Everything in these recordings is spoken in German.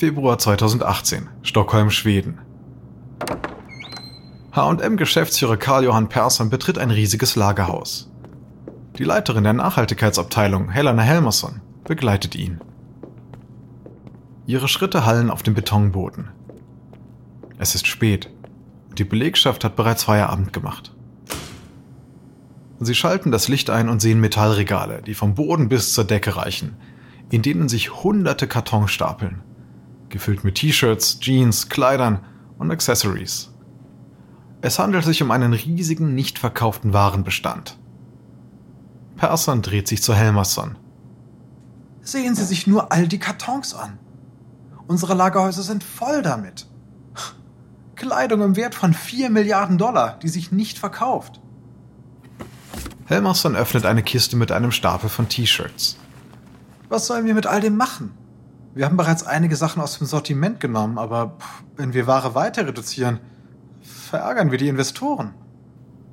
Februar 2018, Stockholm, Schweden. HM-Geschäftsführer Karl-Johann Persson betritt ein riesiges Lagerhaus. Die Leiterin der Nachhaltigkeitsabteilung, Helena Helmerson, begleitet ihn. Ihre Schritte hallen auf dem Betonboden. Es ist spät. Die Belegschaft hat bereits Feierabend gemacht. Sie schalten das Licht ein und sehen Metallregale, die vom Boden bis zur Decke reichen, in denen sich hunderte Kartons stapeln, gefüllt mit T-Shirts, Jeans, Kleidern und Accessories. Es handelt sich um einen riesigen, nicht verkauften Warenbestand. Persson dreht sich zu Helmerson. Sehen Sie sich nur all die Kartons an. Unsere Lagerhäuser sind voll damit. Kleidung im Wert von 4 Milliarden Dollar, die sich nicht verkauft. Helmerson öffnet eine Kiste mit einem Stapel von T-Shirts. Was sollen wir mit all dem machen? Wir haben bereits einige Sachen aus dem Sortiment genommen, aber wenn wir Ware weiter reduzieren, verärgern wir die Investoren.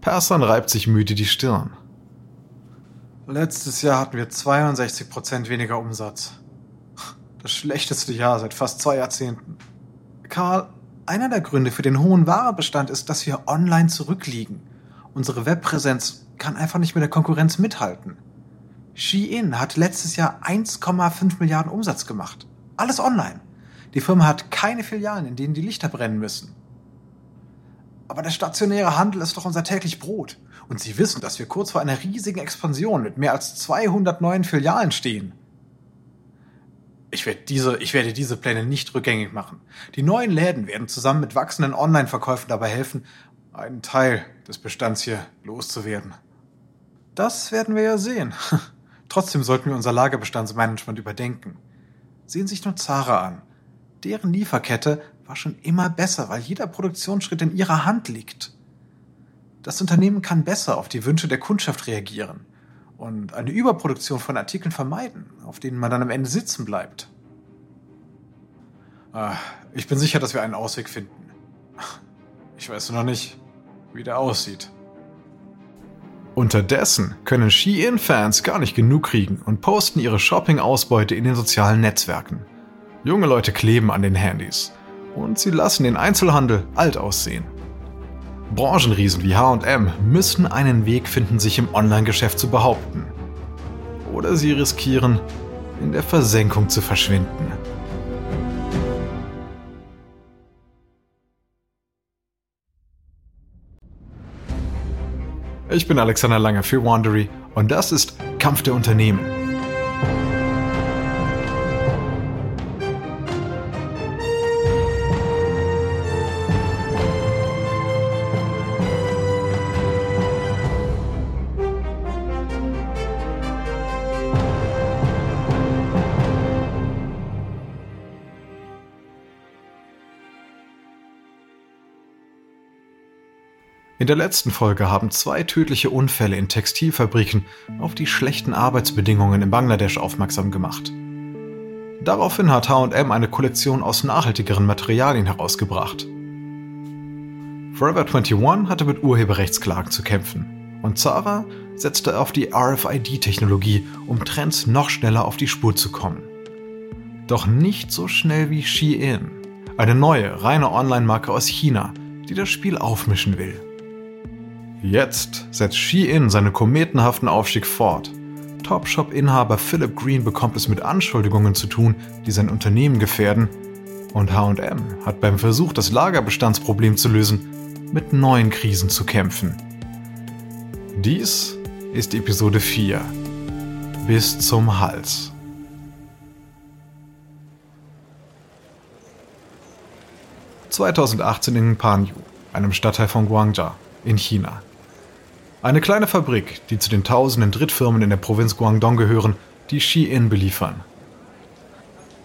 Persson reibt sich müde die Stirn. Letztes Jahr hatten wir 62 Prozent weniger Umsatz. Das schlechteste Jahr seit fast zwei Jahrzehnten. Karl, einer der Gründe für den hohen Warenbestand ist, dass wir online zurückliegen. Unsere Webpräsenz kann einfach nicht mit der Konkurrenz mithalten. Shein hat letztes Jahr 1,5 Milliarden Umsatz gemacht. Alles online. Die Firma hat keine Filialen, in denen die Lichter brennen müssen. Aber der stationäre Handel ist doch unser täglich Brot. Und Sie wissen, dass wir kurz vor einer riesigen Expansion mit mehr als 200 neuen Filialen stehen. Ich werde diese, ich werde diese Pläne nicht rückgängig machen. Die neuen Läden werden zusammen mit wachsenden Online-Verkäufen dabei helfen, einen Teil des Bestands hier loszuwerden. Das werden wir ja sehen. Trotzdem sollten wir unser Lagerbestandsmanagement überdenken. Sehen Sie sich nur Zara an. Deren Lieferkette war schon immer besser, weil jeder Produktionsschritt in ihrer Hand liegt. Das Unternehmen kann besser auf die Wünsche der Kundschaft reagieren und eine Überproduktion von Artikeln vermeiden, auf denen man dann am Ende sitzen bleibt. Ah, ich bin sicher, dass wir einen Ausweg finden. Ich weiß nur noch nicht, wie der aussieht. Unterdessen können Shein-Fans gar nicht genug kriegen und posten ihre Shopping-Ausbeute in den sozialen Netzwerken. Junge Leute kleben an den Handys und sie lassen den Einzelhandel alt aussehen. Branchenriesen wie HM müssen einen Weg finden, sich im Online-Geschäft zu behaupten. Oder sie riskieren, in der Versenkung zu verschwinden. Ich bin Alexander Lange für Wandery und das ist Kampf der Unternehmen. In der letzten Folge haben zwei tödliche Unfälle in Textilfabriken auf die schlechten Arbeitsbedingungen in Bangladesch aufmerksam gemacht. Daraufhin hat HM eine Kollektion aus nachhaltigeren Materialien herausgebracht. Forever 21 hatte mit Urheberrechtsklagen zu kämpfen und Zara setzte auf die RFID-Technologie, um Trends noch schneller auf die Spur zu kommen. Doch nicht so schnell wie Shein, eine neue, reine Online-Marke aus China, die das Spiel aufmischen will. Jetzt setzt Shein seinen kometenhaften Aufstieg fort. Topshop-Inhaber Philip Green bekommt es mit Anschuldigungen zu tun, die sein Unternehmen gefährden. Und HM hat beim Versuch, das Lagerbestandsproblem zu lösen, mit neuen Krisen zu kämpfen. Dies ist Episode 4. Bis zum Hals. ...2018 in Panyu, einem Stadtteil von Guangzhou in China. Eine kleine Fabrik, die zu den tausenden Drittfirmen in der Provinz Guangdong gehören, die Shein beliefern.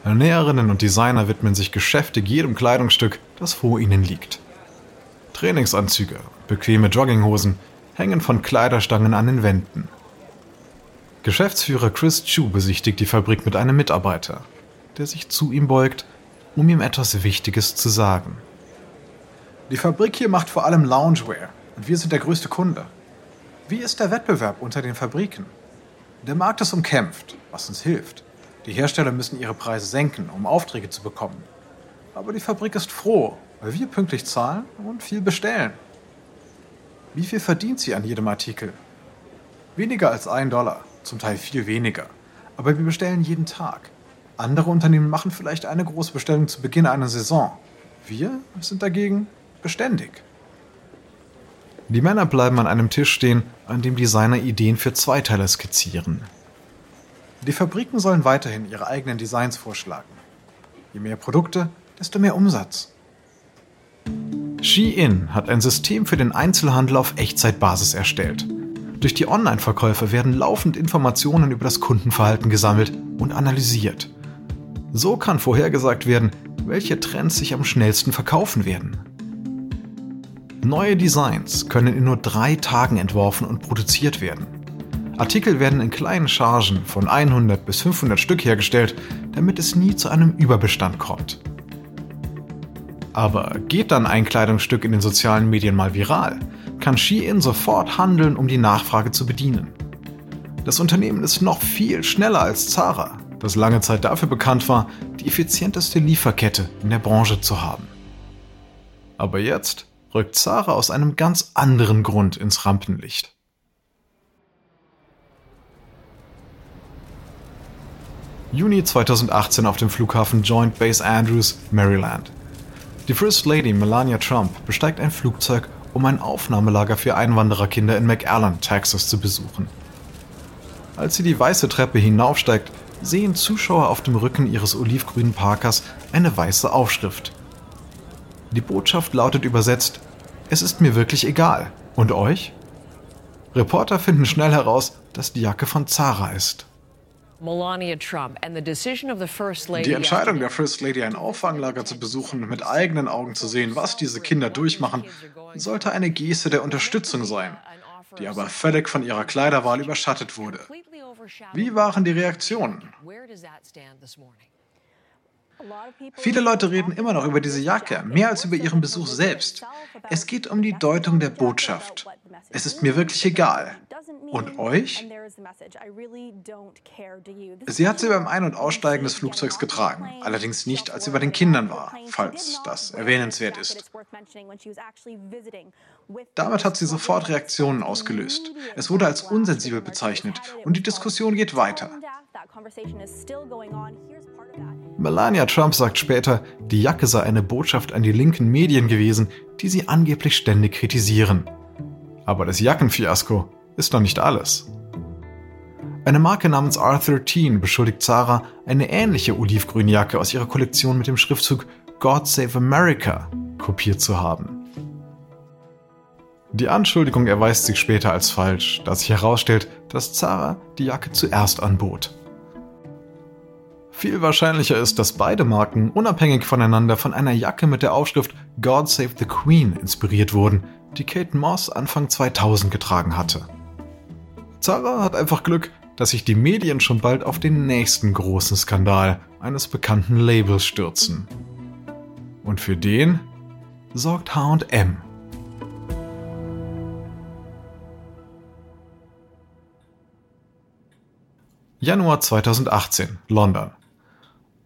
Näherinnen und Designer widmen sich geschäftig jedem Kleidungsstück, das vor ihnen liegt. Trainingsanzüge, bequeme Jogginghosen hängen von Kleiderstangen an den Wänden. Geschäftsführer Chris Chu besichtigt die Fabrik mit einem Mitarbeiter, der sich zu ihm beugt, um ihm etwas Wichtiges zu sagen. Die Fabrik hier macht vor allem Loungewear und wir sind der größte Kunde. Wie ist der Wettbewerb unter den Fabriken? Der Markt ist umkämpft, was uns hilft. Die Hersteller müssen ihre Preise senken, um Aufträge zu bekommen. Aber die Fabrik ist froh, weil wir pünktlich zahlen und viel bestellen. Wie viel verdient sie an jedem Artikel? Weniger als ein Dollar, zum Teil viel weniger. Aber wir bestellen jeden Tag. Andere Unternehmen machen vielleicht eine große Bestellung zu Beginn einer Saison. Wir sind dagegen beständig. Die Männer bleiben an einem Tisch stehen, an dem Designer Ideen für Zweiteiler skizzieren. Die Fabriken sollen weiterhin ihre eigenen Designs vorschlagen. Je mehr Produkte, desto mehr Umsatz. Shein hat ein System für den Einzelhandel auf Echtzeitbasis erstellt. Durch die Online-Verkäufe werden laufend Informationen über das Kundenverhalten gesammelt und analysiert. So kann vorhergesagt werden, welche Trends sich am schnellsten verkaufen werden. Neue Designs können in nur drei Tagen entworfen und produziert werden. Artikel werden in kleinen Chargen von 100 bis 500 Stück hergestellt, damit es nie zu einem Überbestand kommt. Aber geht dann ein Kleidungsstück in den sozialen Medien mal viral, kann Shein sofort handeln, um die Nachfrage zu bedienen. Das Unternehmen ist noch viel schneller als Zara, das lange Zeit dafür bekannt war, die effizienteste Lieferkette in der Branche zu haben. Aber jetzt rückt Zara aus einem ganz anderen Grund ins Rampenlicht. Juni 2018 auf dem Flughafen Joint Base Andrews, Maryland. Die First Lady Melania Trump besteigt ein Flugzeug, um ein Aufnahmelager für Einwandererkinder in McAllen, Texas zu besuchen. Als sie die weiße Treppe hinaufsteigt, sehen Zuschauer auf dem Rücken ihres olivgrünen Parkers eine weiße Aufschrift. Die Botschaft lautet übersetzt, es ist mir wirklich egal. Und euch? Reporter finden schnell heraus, dass die Jacke von Zara ist. Die Entscheidung der First Lady, ein Auffanglager zu besuchen und mit eigenen Augen zu sehen, was diese Kinder durchmachen, sollte eine Geste der Unterstützung sein, die aber völlig von ihrer Kleiderwahl überschattet wurde. Wie waren die Reaktionen? Viele Leute reden immer noch über diese Jacke, mehr als über ihren Besuch selbst. Es geht um die Deutung der Botschaft. Es ist mir wirklich egal. Und euch? Sie hat sie beim Ein- und Aussteigen des Flugzeugs getragen, allerdings nicht, als sie bei den Kindern war, falls das erwähnenswert ist. Damit hat sie sofort Reaktionen ausgelöst. Es wurde als unsensibel bezeichnet und die Diskussion geht weiter. Melania Trump sagt später, die Jacke sei eine Botschaft an die linken Medien gewesen, die sie angeblich ständig kritisieren. Aber das Jackenfiasko ist noch nicht alles. Eine Marke namens R13 beschuldigt Zara, eine ähnliche olivgrüne Jacke aus ihrer Kollektion mit dem Schriftzug God Save America kopiert zu haben. Die Anschuldigung erweist sich später als falsch, da sich herausstellt, dass Zara die Jacke zuerst anbot. Viel wahrscheinlicher ist, dass beide Marken unabhängig voneinander von einer Jacke mit der Aufschrift God Save the Queen inspiriert wurden, die Kate Moss Anfang 2000 getragen hatte. Zara hat einfach Glück, dass sich die Medien schon bald auf den nächsten großen Skandal eines bekannten Labels stürzen. Und für den sorgt HM. Januar 2018, London.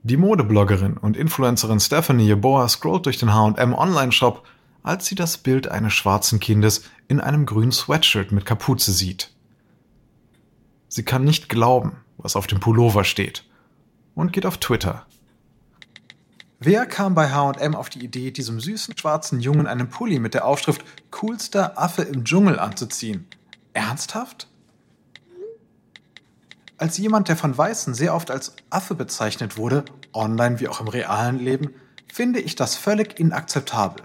Die Modebloggerin und Influencerin Stephanie Yeboah scrollt durch den H&M Online-Shop, als sie das Bild eines schwarzen Kindes in einem grünen Sweatshirt mit Kapuze sieht. Sie kann nicht glauben, was auf dem Pullover steht und geht auf Twitter. Wer kam bei H&M auf die Idee, diesem süßen schwarzen Jungen einen Pulli mit der Aufschrift Coolster Affe im Dschungel anzuziehen? Ernsthaft? Als jemand, der von Weißen sehr oft als Affe bezeichnet wurde, online wie auch im realen Leben, finde ich das völlig inakzeptabel.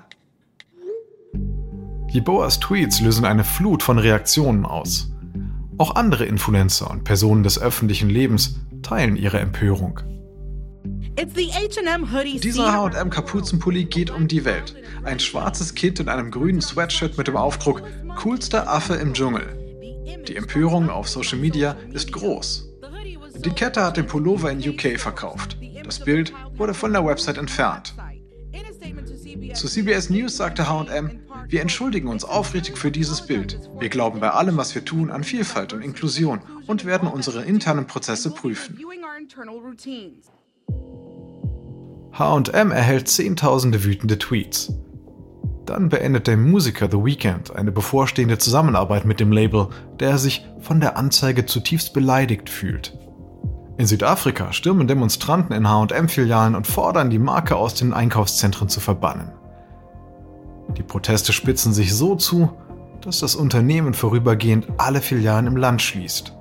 Jeboas Tweets lösen eine Flut von Reaktionen aus. Auch andere Influencer und Personen des öffentlichen Lebens teilen ihre Empörung. Dieser H&M Kapuzenpulli geht um die Welt. Ein schwarzes Kind in einem grünen Sweatshirt mit dem Aufdruck Coolster Affe im Dschungel. Die Empörung auf Social Media ist groß. Die Kette hat den Pullover in UK verkauft. Das Bild wurde von der Website entfernt. Zu CBS News sagte HM, wir entschuldigen uns aufrichtig für dieses Bild. Wir glauben bei allem, was wir tun, an Vielfalt und Inklusion und werden unsere internen Prozesse prüfen. HM erhält zehntausende wütende Tweets. Dann beendet der Musiker The Weeknd eine bevorstehende Zusammenarbeit mit dem Label, der sich von der Anzeige zutiefst beleidigt fühlt. In Südafrika stürmen Demonstranten in HM-Filialen und fordern, die Marke aus den Einkaufszentren zu verbannen. Die Proteste spitzen sich so zu, dass das Unternehmen vorübergehend alle Filialen im Land schließt.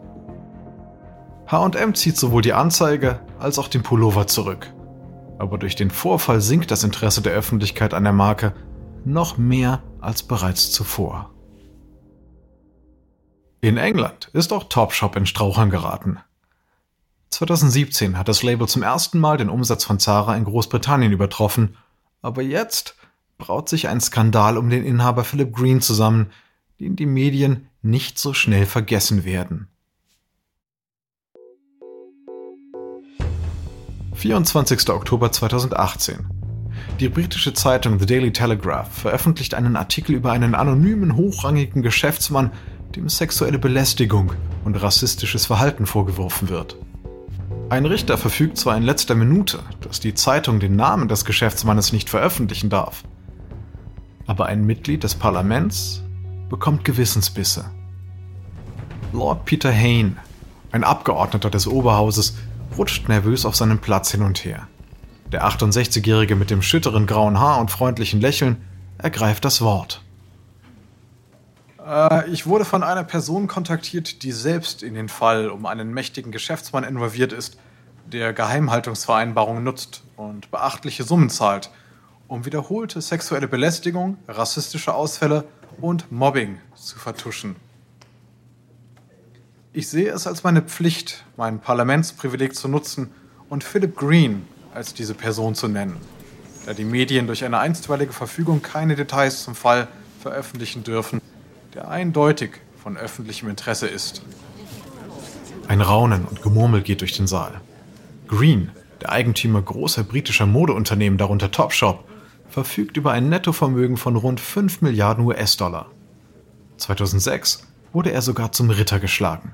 HM zieht sowohl die Anzeige als auch den Pullover zurück. Aber durch den Vorfall sinkt das Interesse der Öffentlichkeit an der Marke noch mehr als bereits zuvor. In England ist auch Topshop in Strauchern geraten. 2017 hat das Label zum ersten Mal den Umsatz von Zara in Großbritannien übertroffen, aber jetzt braut sich ein Skandal um den Inhaber Philip Green zusammen, den die Medien nicht so schnell vergessen werden. 24. Oktober 2018. Die britische Zeitung The Daily Telegraph veröffentlicht einen Artikel über einen anonymen, hochrangigen Geschäftsmann, dem sexuelle Belästigung und rassistisches Verhalten vorgeworfen wird. Ein Richter verfügt zwar in letzter Minute, dass die Zeitung den Namen des Geschäftsmannes nicht veröffentlichen darf, aber ein Mitglied des Parlaments bekommt Gewissensbisse. Lord Peter Hayne, ein Abgeordneter des Oberhauses, rutscht nervös auf seinem Platz hin und her. Der 68-Jährige mit dem schütteren grauen Haar und freundlichen Lächeln ergreift das Wort. Äh, ich wurde von einer Person kontaktiert, die selbst in den Fall um einen mächtigen Geschäftsmann involviert ist, der Geheimhaltungsvereinbarungen nutzt und beachtliche Summen zahlt, um wiederholte sexuelle Belästigung, rassistische Ausfälle und Mobbing zu vertuschen. Ich sehe es als meine Pflicht, mein Parlamentsprivileg zu nutzen und Philip Green als diese Person zu nennen, da die Medien durch eine einstweilige Verfügung keine Details zum Fall veröffentlichen dürfen, der eindeutig von öffentlichem Interesse ist. Ein Raunen und Gemurmel geht durch den Saal. Green, der Eigentümer großer britischer Modeunternehmen, darunter Topshop, verfügt über ein Nettovermögen von rund 5 Milliarden US-Dollar. 2006 wurde er sogar zum Ritter geschlagen.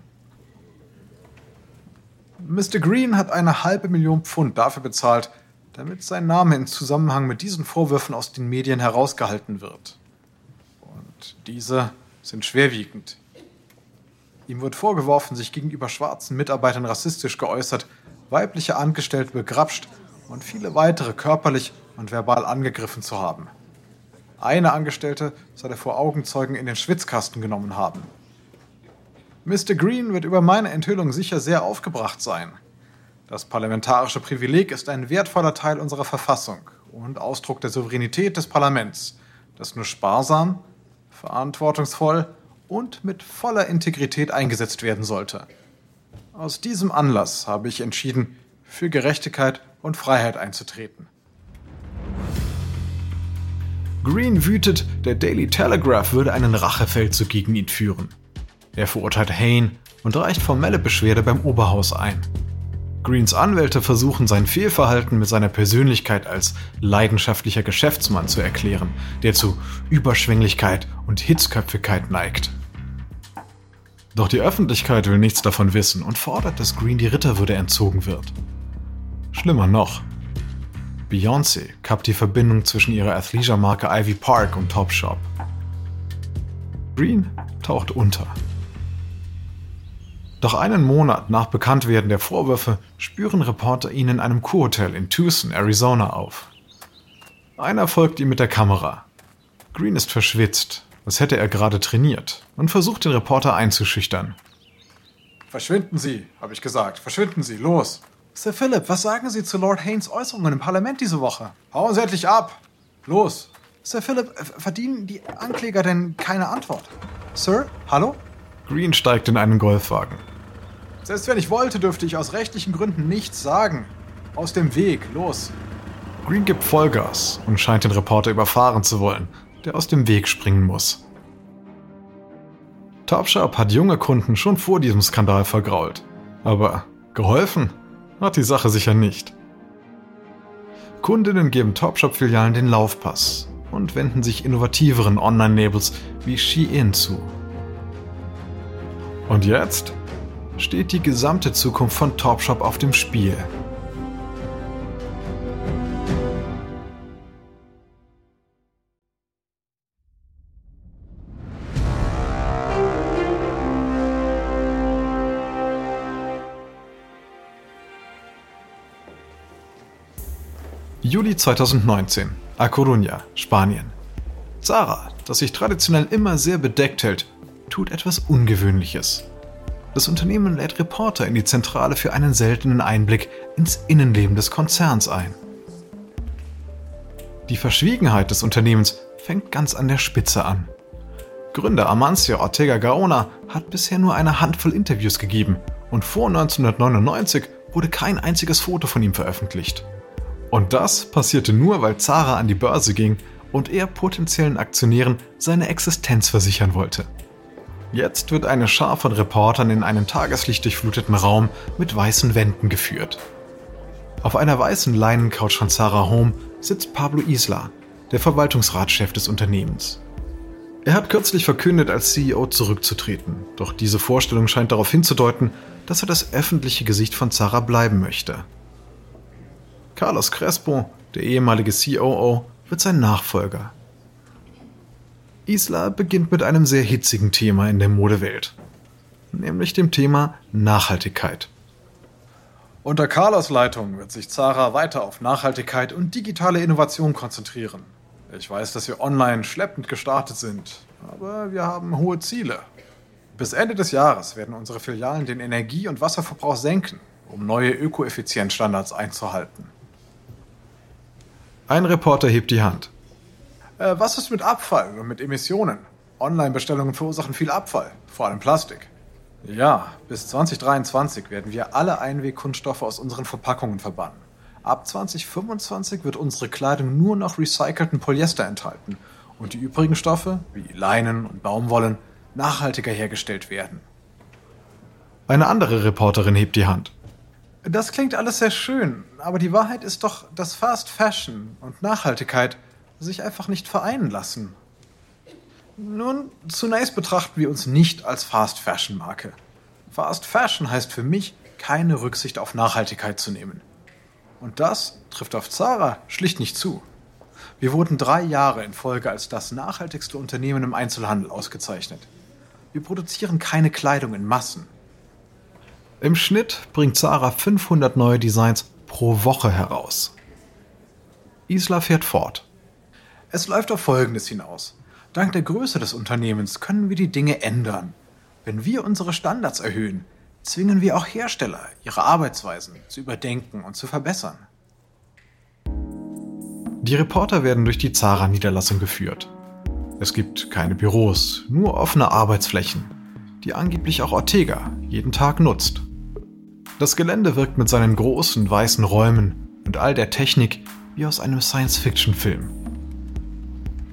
Mr. Green hat eine halbe Million Pfund dafür bezahlt, damit sein Name in Zusammenhang mit diesen Vorwürfen aus den Medien herausgehalten wird. Und diese sind schwerwiegend. Ihm wird vorgeworfen, sich gegenüber schwarzen Mitarbeitern rassistisch geäußert, weibliche Angestellte begrapscht und viele weitere körperlich und verbal angegriffen zu haben. Eine Angestellte soll er vor Augenzeugen in den Schwitzkasten genommen haben. Mr. Green wird über meine Enthüllung sicher sehr aufgebracht sein. Das parlamentarische Privileg ist ein wertvoller Teil unserer Verfassung und Ausdruck der Souveränität des Parlaments, das nur sparsam, verantwortungsvoll und mit voller Integrität eingesetzt werden sollte. Aus diesem Anlass habe ich entschieden, für Gerechtigkeit und Freiheit einzutreten. Green wütet, der Daily Telegraph würde einen Rachefeldzug gegen ihn führen. Er verurteilt Hain und reicht formelle Beschwerde beim Oberhaus ein. Greens Anwälte versuchen sein Fehlverhalten mit seiner Persönlichkeit als leidenschaftlicher Geschäftsmann zu erklären, der zu Überschwänglichkeit und Hitzköpfigkeit neigt. Doch die Öffentlichkeit will nichts davon wissen und fordert, dass Green die Ritterwürde entzogen wird. Schlimmer noch, Beyoncé kappt die Verbindung zwischen ihrer Athleisure-Marke Ivy Park und Topshop. Green taucht unter. Doch einen Monat nach Bekanntwerden der Vorwürfe spüren Reporter ihn in einem Kurhotel in Tucson, Arizona auf. Einer folgt ihm mit der Kamera. Green ist verschwitzt, als hätte er gerade trainiert, und versucht den Reporter einzuschüchtern. Verschwinden Sie, habe ich gesagt. Verschwinden Sie, los! Sir Philip, was sagen Sie zu Lord Haynes Äußerungen im Parlament diese Woche? Hauen Sie endlich ab! Los! Sir Philip, verdienen die Ankläger denn keine Antwort? Sir, hallo? Green steigt in einen Golfwagen. Selbst wenn ich wollte, dürfte ich aus rechtlichen Gründen nichts sagen. Aus dem Weg, los! Green gibt Vollgas und scheint den Reporter überfahren zu wollen, der aus dem Weg springen muss. Topshop hat junge Kunden schon vor diesem Skandal vergrault. Aber geholfen hat die Sache sicher nicht. Kundinnen geben Topshop-Filialen den Laufpass und wenden sich innovativeren Online-Labels wie Shein zu. Und jetzt steht die gesamte Zukunft von Topshop auf dem Spiel. Juli 2019, A Coruña, Spanien. Zara, das sich traditionell immer sehr bedeckt hält, tut etwas Ungewöhnliches. Das Unternehmen lädt Reporter in die Zentrale für einen seltenen Einblick ins Innenleben des Konzerns ein. Die Verschwiegenheit des Unternehmens fängt ganz an der Spitze an. Gründer Amancio Ortega Gaona hat bisher nur eine Handvoll Interviews gegeben und vor 1999 wurde kein einziges Foto von ihm veröffentlicht. Und das passierte nur, weil Zara an die Börse ging und er potenziellen Aktionären seine Existenz versichern wollte. Jetzt wird eine Schar von Reportern in einen tageslichtdurchfluteten Raum mit weißen Wänden geführt. Auf einer weißen Leinencouch von Sarah Home sitzt Pablo Isla, der Verwaltungsratschef des Unternehmens. Er hat kürzlich verkündet, als CEO zurückzutreten, doch diese Vorstellung scheint darauf hinzudeuten, dass er das öffentliche Gesicht von Zara bleiben möchte. Carlos Crespo, der ehemalige COO, wird sein Nachfolger. Isla beginnt mit einem sehr hitzigen Thema in der Modewelt, nämlich dem Thema Nachhaltigkeit. Unter Carlos Leitung wird sich Zara weiter auf Nachhaltigkeit und digitale Innovation konzentrieren. Ich weiß, dass wir online schleppend gestartet sind, aber wir haben hohe Ziele. Bis Ende des Jahres werden unsere Filialen den Energie- und Wasserverbrauch senken, um neue Ökoeffizienzstandards einzuhalten. Ein Reporter hebt die Hand. Äh, was ist mit Abfall und mit Emissionen? Online-Bestellungen verursachen viel Abfall, vor allem Plastik. Ja, bis 2023 werden wir alle Einwegkunststoffe aus unseren Verpackungen verbannen. Ab 2025 wird unsere Kleidung nur noch recycelten Polyester enthalten und die übrigen Stoffe, wie Leinen und Baumwollen, nachhaltiger hergestellt werden. Eine andere Reporterin hebt die Hand. Das klingt alles sehr schön, aber die Wahrheit ist doch, dass Fast Fashion und Nachhaltigkeit sich einfach nicht vereinen lassen. Nun, zunächst betrachten wir uns nicht als Fast Fashion Marke. Fast Fashion heißt für mich, keine Rücksicht auf Nachhaltigkeit zu nehmen. Und das trifft auf Zara schlicht nicht zu. Wir wurden drei Jahre in Folge als das nachhaltigste Unternehmen im Einzelhandel ausgezeichnet. Wir produzieren keine Kleidung in Massen. Im Schnitt bringt Zara 500 neue Designs pro Woche heraus. Isla fährt fort. Es läuft auf Folgendes hinaus. Dank der Größe des Unternehmens können wir die Dinge ändern. Wenn wir unsere Standards erhöhen, zwingen wir auch Hersteller, ihre Arbeitsweisen zu überdenken und zu verbessern. Die Reporter werden durch die Zara-Niederlassung geführt. Es gibt keine Büros, nur offene Arbeitsflächen, die angeblich auch Ortega jeden Tag nutzt. Das Gelände wirkt mit seinen großen weißen Räumen und all der Technik wie aus einem Science-Fiction-Film.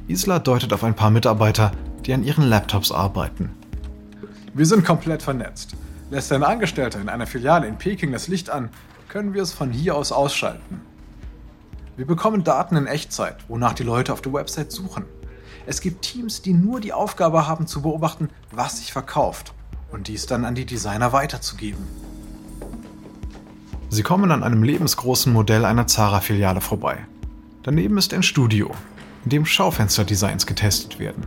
Isla deutet auf ein paar Mitarbeiter, die an ihren Laptops arbeiten. Wir sind komplett vernetzt. Lässt ein Angestellter in einer Filiale in Peking das Licht an, können wir es von hier aus ausschalten. Wir bekommen Daten in Echtzeit, wonach die Leute auf der Website suchen. Es gibt Teams, die nur die Aufgabe haben zu beobachten, was sich verkauft und dies dann an die Designer weiterzugeben. Sie kommen an einem lebensgroßen Modell einer Zara-Filiale vorbei. Daneben ist ein Studio, in dem Schaufensterdesigns getestet werden.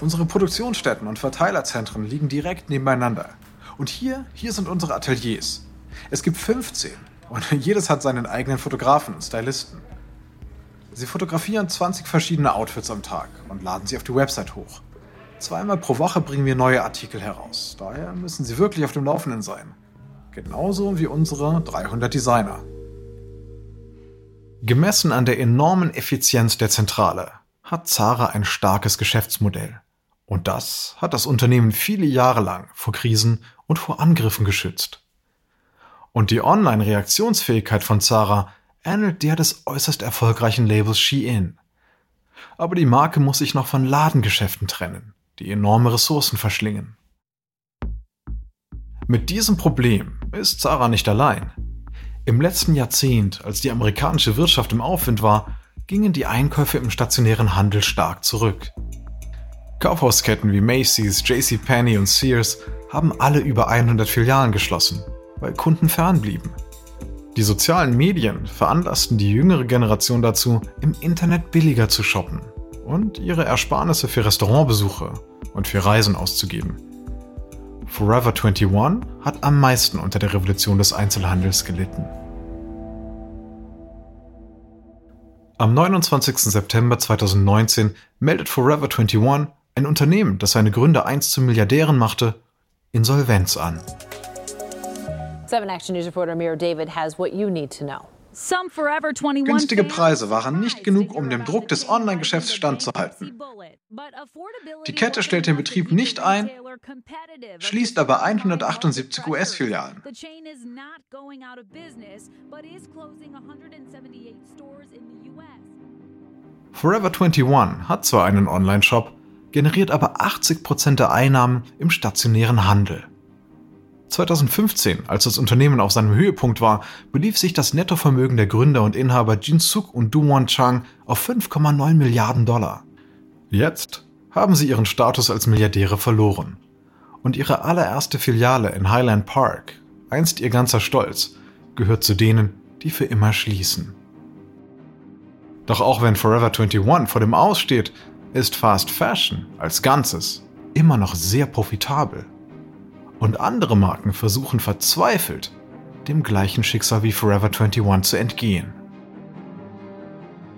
Unsere Produktionsstätten und Verteilerzentren liegen direkt nebeneinander. Und hier, hier sind unsere Ateliers. Es gibt 15 und jedes hat seinen eigenen Fotografen und Stylisten. Sie fotografieren 20 verschiedene Outfits am Tag und laden sie auf die Website hoch. Zweimal pro Woche bringen wir neue Artikel heraus. Daher müssen Sie wirklich auf dem Laufenden sein. Genauso wie unsere 300 Designer. Gemessen an der enormen Effizienz der Zentrale hat Zara ein starkes Geschäftsmodell. Und das hat das Unternehmen viele Jahre lang vor Krisen und vor Angriffen geschützt. Und die Online-Reaktionsfähigkeit von Zara ähnelt der des äußerst erfolgreichen Labels Shein. Aber die Marke muss sich noch von Ladengeschäften trennen, die enorme Ressourcen verschlingen. Mit diesem Problem ist Zara nicht allein. Im letzten Jahrzehnt, als die amerikanische Wirtschaft im Aufwind war, gingen die Einkäufe im stationären Handel stark zurück. Kaufhausketten wie Macy's, JCPenney und Sears haben alle über 100 Filialen geschlossen, weil Kunden fernblieben. Die sozialen Medien veranlassten die jüngere Generation dazu, im Internet billiger zu shoppen und ihre Ersparnisse für Restaurantbesuche und für Reisen auszugeben. Forever 21 hat am meisten unter der Revolution des Einzelhandels gelitten. Am 29. September 2019 meldet Forever 21, ein Unternehmen, das seine Gründer einst zu Milliardären machte, Insolvenz an. 7 Action News reporter Mira David has what you need to know. Günstige Preise waren nicht genug, um dem Druck des Online-Geschäfts standzuhalten. Die Kette stellt den Betrieb nicht ein, schließt aber 178 US-Filialen. Forever 21 hat zwar einen Online-Shop, generiert aber 80% der Einnahmen im stationären Handel. 2015, als das Unternehmen auf seinem Höhepunkt war, belief sich das Nettovermögen der Gründer und Inhaber Jin Suk und Du-Won Chang auf 5,9 Milliarden Dollar. Jetzt haben sie ihren Status als Milliardäre verloren. Und ihre allererste Filiale in Highland Park, einst ihr ganzer Stolz, gehört zu denen, die für immer schließen. Doch auch wenn Forever 21 vor dem Aussteht, ist Fast Fashion als Ganzes immer noch sehr profitabel. Und andere Marken versuchen verzweifelt, dem gleichen Schicksal wie Forever 21 zu entgehen.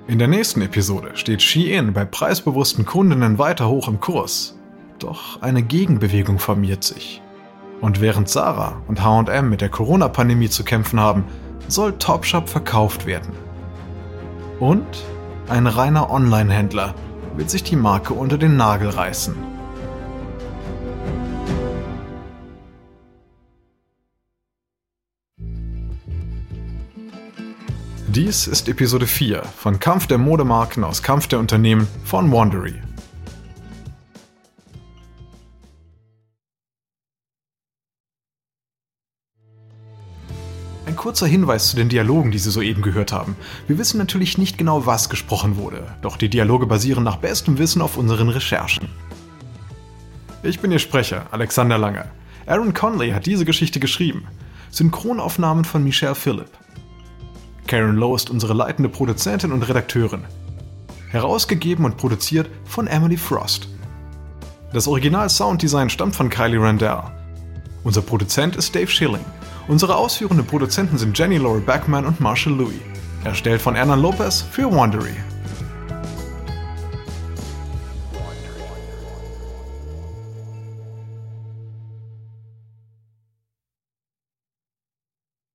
In der nächsten Episode steht Shein bei preisbewussten Kundinnen weiter hoch im Kurs. Doch eine Gegenbewegung formiert sich. Und während Sarah und HM mit der Corona-Pandemie zu kämpfen haben, soll Topshop verkauft werden. Und ein reiner Online-Händler wird sich die Marke unter den Nagel reißen. Dies ist Episode 4 von Kampf der Modemarken aus Kampf der Unternehmen von Wandery. Ein kurzer Hinweis zu den Dialogen, die Sie soeben gehört haben. Wir wissen natürlich nicht genau, was gesprochen wurde, doch die Dialoge basieren nach bestem Wissen auf unseren Recherchen. Ich bin Ihr Sprecher, Alexander Lange. Aaron Conley hat diese Geschichte geschrieben. Synchronaufnahmen von Michelle Phillip. Karen Lowe ist unsere leitende Produzentin und Redakteurin. Herausgegeben und produziert von Emily Frost. Das Original Sounddesign stammt von Kylie Randell. Unser Produzent ist Dave Schilling. Unsere ausführenden Produzenten sind Jenny Laura Backman und Marshall Louis. Erstellt von Ernan Lopez für Wandery.